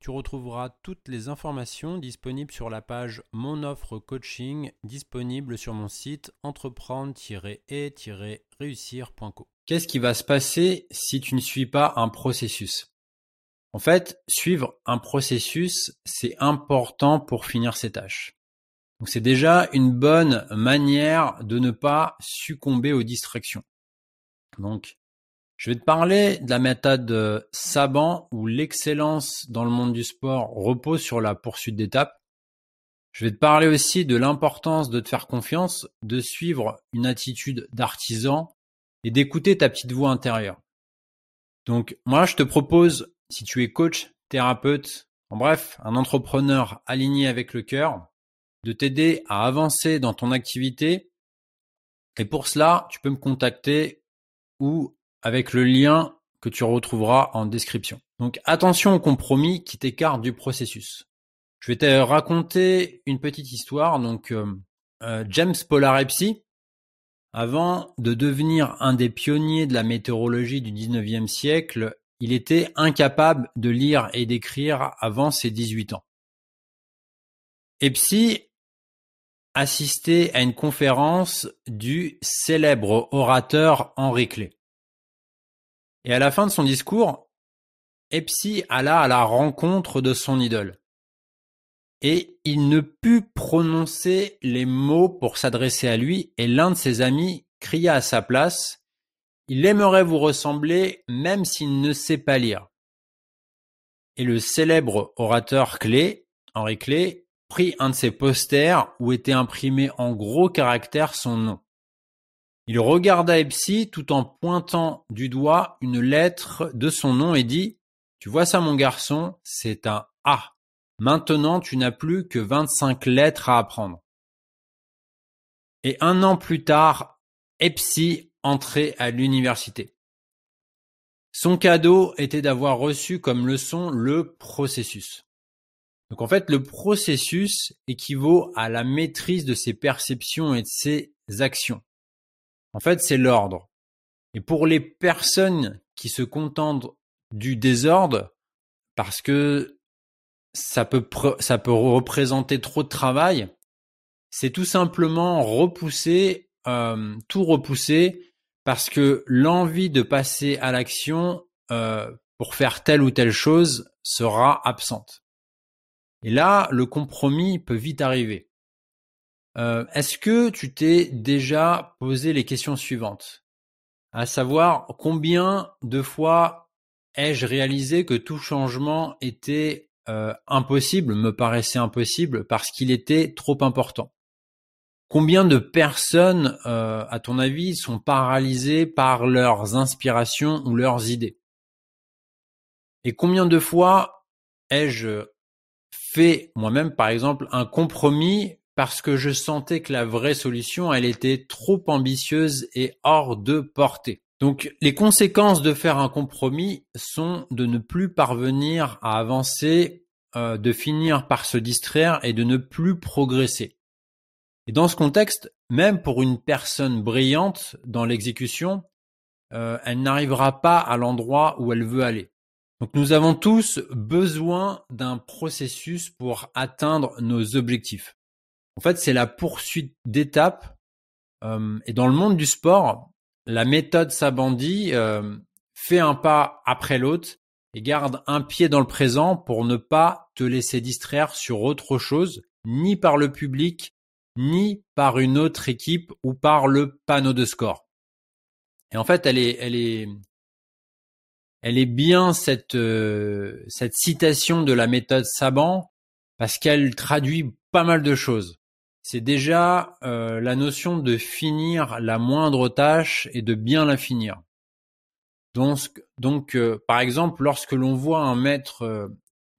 Tu retrouveras toutes les informations disponibles sur la page Mon offre coaching disponible sur mon site entreprendre-et-réussir.co. Qu'est-ce qui va se passer si tu ne suis pas un processus? En fait, suivre un processus, c'est important pour finir ses tâches. Donc c'est déjà une bonne manière de ne pas succomber aux distractions. Donc je vais te parler de la méthode Saban où l'excellence dans le monde du sport repose sur la poursuite d'étapes. Je vais te parler aussi de l'importance de te faire confiance, de suivre une attitude d'artisan et d'écouter ta petite voix intérieure. Donc moi je te propose, si tu es coach, thérapeute, en bref, un entrepreneur aligné avec le cœur, de t'aider à avancer dans ton activité. Et pour cela, tu peux me contacter ou avec le lien que tu retrouveras en description. Donc attention au compromis qui t'écarte du processus. Je vais te raconter une petite histoire. Donc euh, euh, James Polarepsi, avant de devenir un des pionniers de la météorologie du 19e siècle, il était incapable de lire et d'écrire avant ses 18 ans. Epsi assistait à une conférence du célèbre orateur Henri Clé. Et à la fin de son discours, Epsi alla à la rencontre de son idole. Et il ne put prononcer les mots pour s'adresser à lui, et l'un de ses amis cria à sa place Il aimerait vous ressembler même s'il ne sait pas lire. Et le célèbre orateur Clé, Henri Clé, prit un de ses posters où était imprimé en gros caractères son nom. Il regarda Epsi tout en pointant du doigt une lettre de son nom et dit Tu vois ça mon garçon, c'est un A. Maintenant tu n'as plus que vingt-cinq lettres à apprendre. Et un an plus tard, Epsi entrait à l'université. Son cadeau était d'avoir reçu comme leçon le processus. Donc en fait, le processus équivaut à la maîtrise de ses perceptions et de ses actions. En fait, c'est l'ordre. Et pour les personnes qui se contentent du désordre, parce que ça peut, représenter trop de travail, c'est tout simplement repousser, euh, tout repousser, parce que l'envie de passer à l'action euh, pour faire telle ou telle chose sera absente. Et là, le compromis peut vite arriver. Euh, est-ce que tu t'es déjà posé les questions suivantes? À savoir, combien de fois ai-je réalisé que tout changement était euh, impossible, me paraissait impossible, parce qu'il était trop important? Combien de personnes, euh, à ton avis, sont paralysées par leurs inspirations ou leurs idées? Et combien de fois ai-je fait moi-même, par exemple, un compromis parce que je sentais que la vraie solution, elle était trop ambitieuse et hors de portée. Donc les conséquences de faire un compromis sont de ne plus parvenir à avancer, euh, de finir par se distraire et de ne plus progresser. Et dans ce contexte, même pour une personne brillante dans l'exécution, euh, elle n'arrivera pas à l'endroit où elle veut aller. Donc nous avons tous besoin d'un processus pour atteindre nos objectifs. En fait, c'est la poursuite d'étapes. Euh, et dans le monde du sport, la méthode Sabandi euh, fait un pas après l'autre et garde un pied dans le présent pour ne pas te laisser distraire sur autre chose, ni par le public, ni par une autre équipe ou par le panneau de score. Et en fait, elle est, elle est, elle est bien cette euh, cette citation de la méthode Saban parce qu'elle traduit pas mal de choses. C'est déjà euh, la notion de finir la moindre tâche et de bien la finir. Donc, donc euh, par exemple, lorsque l'on voit un maître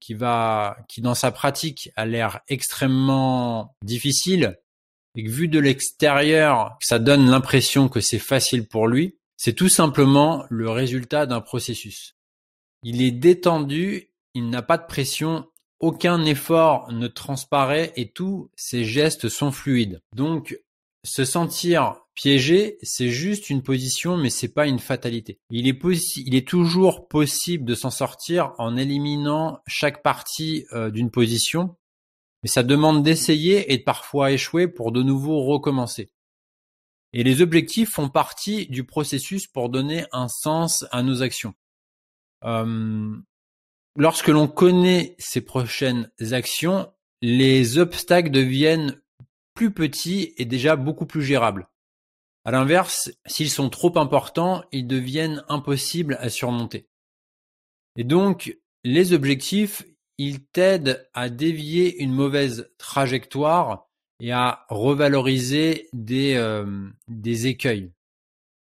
qui va, qui dans sa pratique a l'air extrêmement difficile, et que vu de l'extérieur, ça donne l'impression que c'est facile pour lui, c'est tout simplement le résultat d'un processus. Il est détendu, il n'a pas de pression, aucun effort ne transparaît et tous ses gestes sont fluides. Donc, se sentir piégé, c'est juste une position, mais c'est pas une fatalité. Il est, il est toujours possible de s'en sortir en éliminant chaque partie euh, d'une position, mais ça demande d'essayer et de parfois échouer pour de nouveau recommencer. Et les objectifs font partie du processus pour donner un sens à nos actions. Euh, lorsque l'on connaît ces prochaines actions, les obstacles deviennent plus petits et déjà beaucoup plus gérables. À l'inverse, s'ils sont trop importants, ils deviennent impossibles à surmonter. Et donc, les objectifs, ils t'aident à dévier une mauvaise trajectoire et à revaloriser des, euh, des écueils.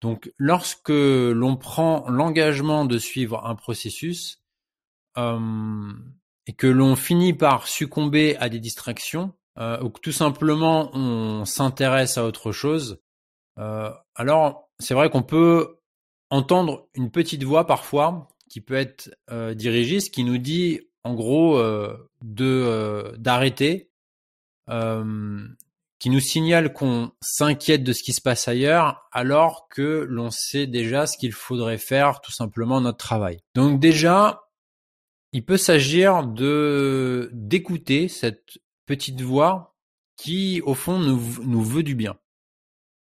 Donc lorsque l'on prend l'engagement de suivre un processus euh, et que l'on finit par succomber à des distractions, euh, ou que tout simplement on s'intéresse à autre chose, euh, alors c'est vrai qu'on peut entendre une petite voix parfois qui peut être euh, dirigiste, qui nous dit en gros euh, de d'arrêter, qui nous signale qu'on s'inquiète de ce qui se passe ailleurs, alors que l'on sait déjà ce qu'il faudrait faire tout simplement notre travail. Donc déjà, il peut s'agir de d'écouter cette petite voix qui, au fond, nous, nous veut du bien.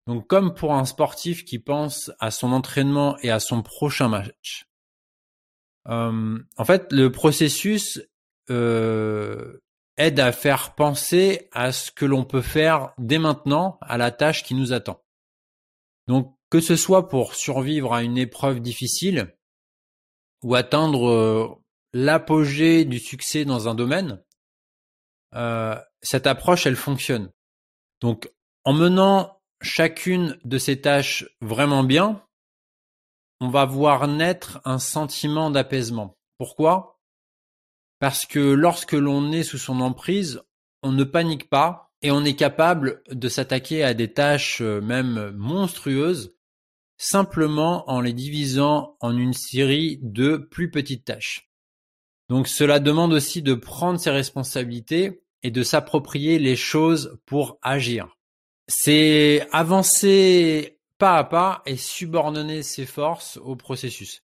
Donc, comme pour un sportif qui pense à son entraînement et à son prochain match. Euh, en fait, le processus euh, aide à faire penser à ce que l'on peut faire dès maintenant à la tâche qui nous attend. Donc, que ce soit pour survivre à une épreuve difficile ou atteindre euh, l'apogée du succès dans un domaine, euh, cette approche, elle fonctionne. Donc, en menant chacune de ces tâches vraiment bien, on va voir naître un sentiment d'apaisement. Pourquoi? Parce que lorsque l'on est sous son emprise, on ne panique pas et on est capable de s'attaquer à des tâches euh, même monstrueuses simplement en les divisant en une série de plus petites tâches. Donc cela demande aussi de prendre ses responsabilités et de s'approprier les choses pour agir. C'est avancer pas à pas et subordonner ses forces au processus.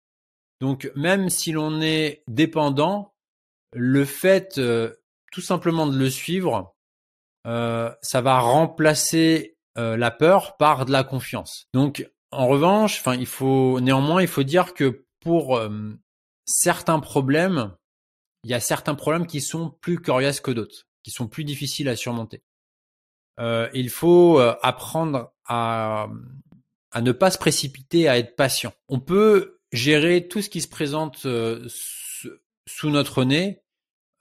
Donc même si l'on est dépendant, le fait euh, tout simplement de le suivre, euh, ça va remplacer euh, la peur par de la confiance. Donc en revanche, enfin il faut néanmoins il faut dire que pour certains problèmes, il y a certains problèmes qui sont plus coriaces que d'autres, qui sont plus difficiles à surmonter. Euh, il faut euh, apprendre à, à ne pas se précipiter, à être patient. On peut gérer tout ce qui se présente euh, sous notre nez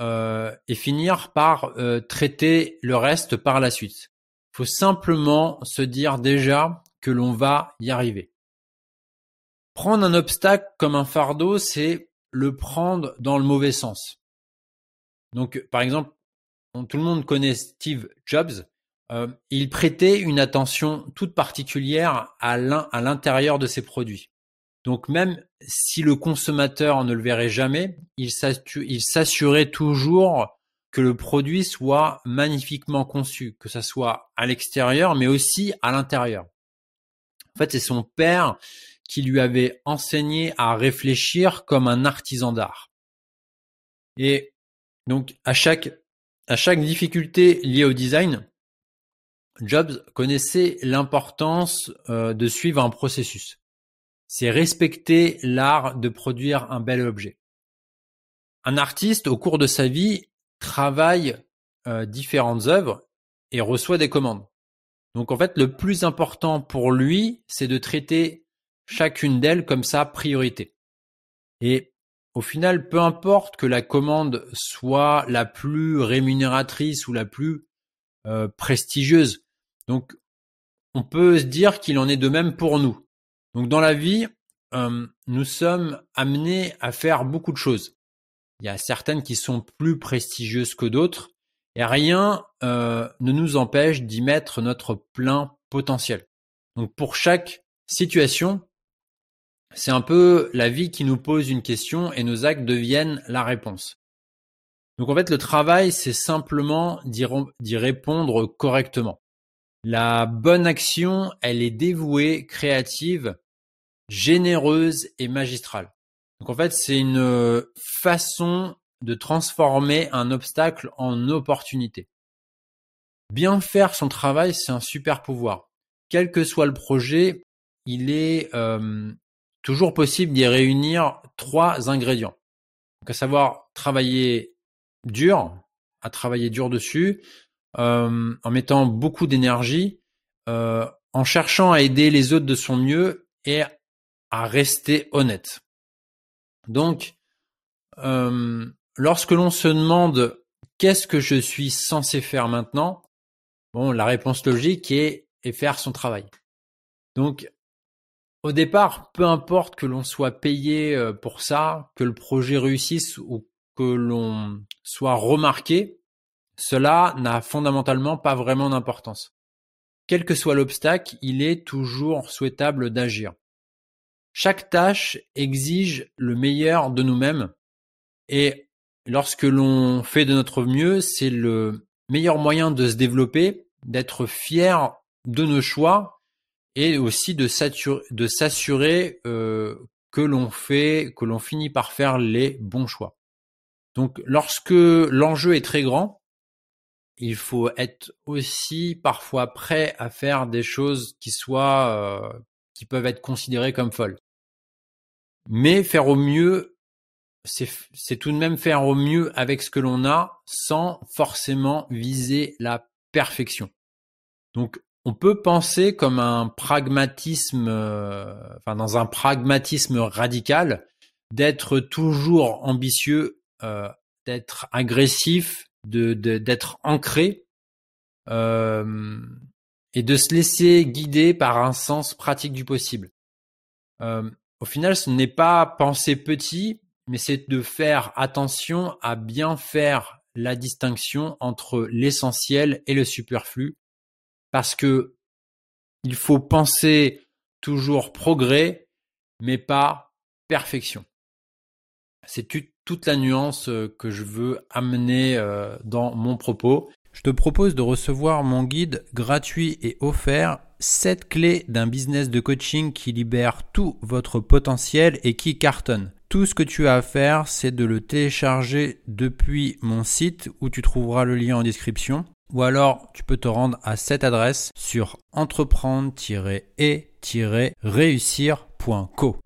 et finir par traiter le reste par la suite. Il faut simplement se dire déjà que l'on va y arriver. Prendre un obstacle comme un fardeau, c'est le prendre dans le mauvais sens. Donc, par exemple, tout le monde connaît Steve Jobs. Euh, il prêtait une attention toute particulière à l'intérieur de ses produits. Donc même si le consommateur ne le verrait jamais, il s'assurait toujours que le produit soit magnifiquement conçu, que ça soit à l'extérieur, mais aussi à l'intérieur. En fait, c'est son père qui lui avait enseigné à réfléchir comme un artisan d'art. Et donc, à chaque, à chaque difficulté liée au design, Jobs connaissait l'importance euh, de suivre un processus. C'est respecter l'art de produire un bel objet. Un artiste, au cours de sa vie, travaille euh, différentes œuvres et reçoit des commandes. Donc en fait, le plus important pour lui, c'est de traiter chacune d'elles comme sa priorité. Et au final, peu importe que la commande soit la plus rémunératrice ou la plus euh, prestigieuse. Donc, on peut se dire qu'il en est de même pour nous. Donc, dans la vie, euh, nous sommes amenés à faire beaucoup de choses. Il y a certaines qui sont plus prestigieuses que d'autres, et rien euh, ne nous empêche d'y mettre notre plein potentiel. Donc, pour chaque situation, c'est un peu la vie qui nous pose une question et nos actes deviennent la réponse. Donc en fait, le travail, c'est simplement d'y répondre correctement. La bonne action, elle est dévouée, créative, généreuse et magistrale. Donc en fait, c'est une façon de transformer un obstacle en opportunité. Bien faire son travail, c'est un super pouvoir. Quel que soit le projet, il est euh, toujours possible d'y réunir trois ingrédients. Donc à savoir travailler dur, à travailler dur dessus, euh, en mettant beaucoup d'énergie, euh, en cherchant à aider les autres de son mieux et à rester honnête. Donc, euh, lorsque l'on se demande qu'est-ce que je suis censé faire maintenant, bon, la réponse logique est, est faire son travail. Donc, au départ, peu importe que l'on soit payé euh, pour ça, que le projet réussisse ou que l'on soit remarqué, cela n'a fondamentalement pas vraiment d'importance. Quel que soit l'obstacle, il est toujours souhaitable d'agir. Chaque tâche exige le meilleur de nous-mêmes et lorsque l'on fait de notre mieux, c'est le meilleur moyen de se développer, d'être fier de nos choix et aussi de s'assurer euh, que l'on fait, que l'on finit par faire les bons choix. Donc, lorsque l'enjeu est très grand, il faut être aussi parfois prêt à faire des choses qui soient, euh, qui peuvent être considérées comme folles. Mais faire au mieux, c'est tout de même faire au mieux avec ce que l'on a, sans forcément viser la perfection. Donc, on peut penser comme un pragmatisme, euh, enfin dans un pragmatisme radical, d'être toujours ambitieux, euh, d'être agressif, de d'être ancré euh, et de se laisser guider par un sens pratique du possible. au final, ce n'est pas penser petit, mais c'est de faire attention à bien faire la distinction entre l'essentiel et le superflu parce que il faut penser toujours progrès, mais pas perfection. C'est toute la nuance euh, que je veux amener euh, dans mon propos. Je te propose de recevoir mon guide gratuit et offert 7 clés d'un business de coaching qui libère tout votre potentiel et qui cartonne. Tout ce que tu as à faire, c'est de le télécharger depuis mon site où tu trouveras le lien en description. Ou alors, tu peux te rendre à cette adresse sur entreprendre-et-réussir.co.